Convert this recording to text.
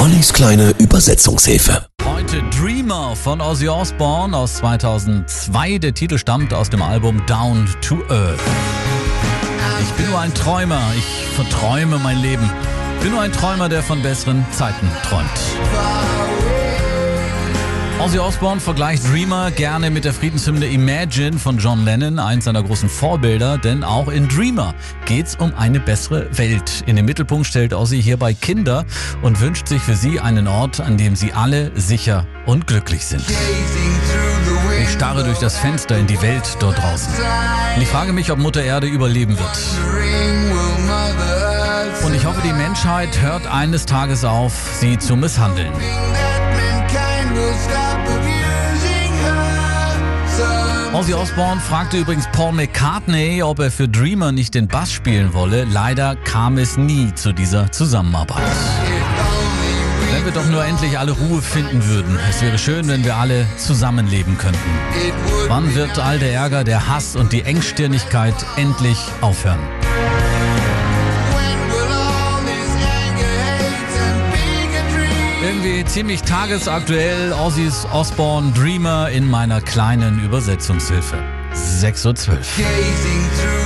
Ollis kleine Übersetzungshilfe. Heute Dreamer von Ozzy Osbourne aus 2002. Der Titel stammt aus dem Album Down to Earth. Ich bin nur ein Träumer, ich verträume mein Leben. Bin nur ein Träumer, der von besseren Zeiten träumt. Ozzy Osbourne vergleicht Dreamer gerne mit der Friedenshymne Imagine von John Lennon, eins seiner großen Vorbilder, denn auch in Dreamer geht's um eine bessere Welt. In den Mittelpunkt stellt Ozzy hierbei Kinder und wünscht sich für sie einen Ort, an dem sie alle sicher und glücklich sind. Ich starre durch das Fenster in die Welt dort draußen. Und ich frage mich, ob Mutter Erde überleben wird. Und ich hoffe, die Menschheit hört eines Tages auf, sie zu misshandeln. Ozzy Osbourne fragte übrigens Paul McCartney, ob er für Dreamer nicht den Bass spielen wolle. Leider kam es nie zu dieser Zusammenarbeit. Wenn wir doch nur endlich alle Ruhe finden würden. Es wäre schön, wenn wir alle zusammenleben könnten. Wann wird all der Ärger, der Hass und die Engstirnigkeit endlich aufhören? Ziemlich tagesaktuell Ozzy's Osbourne Dreamer in meiner kleinen Übersetzungshilfe. 6.12 Uhr.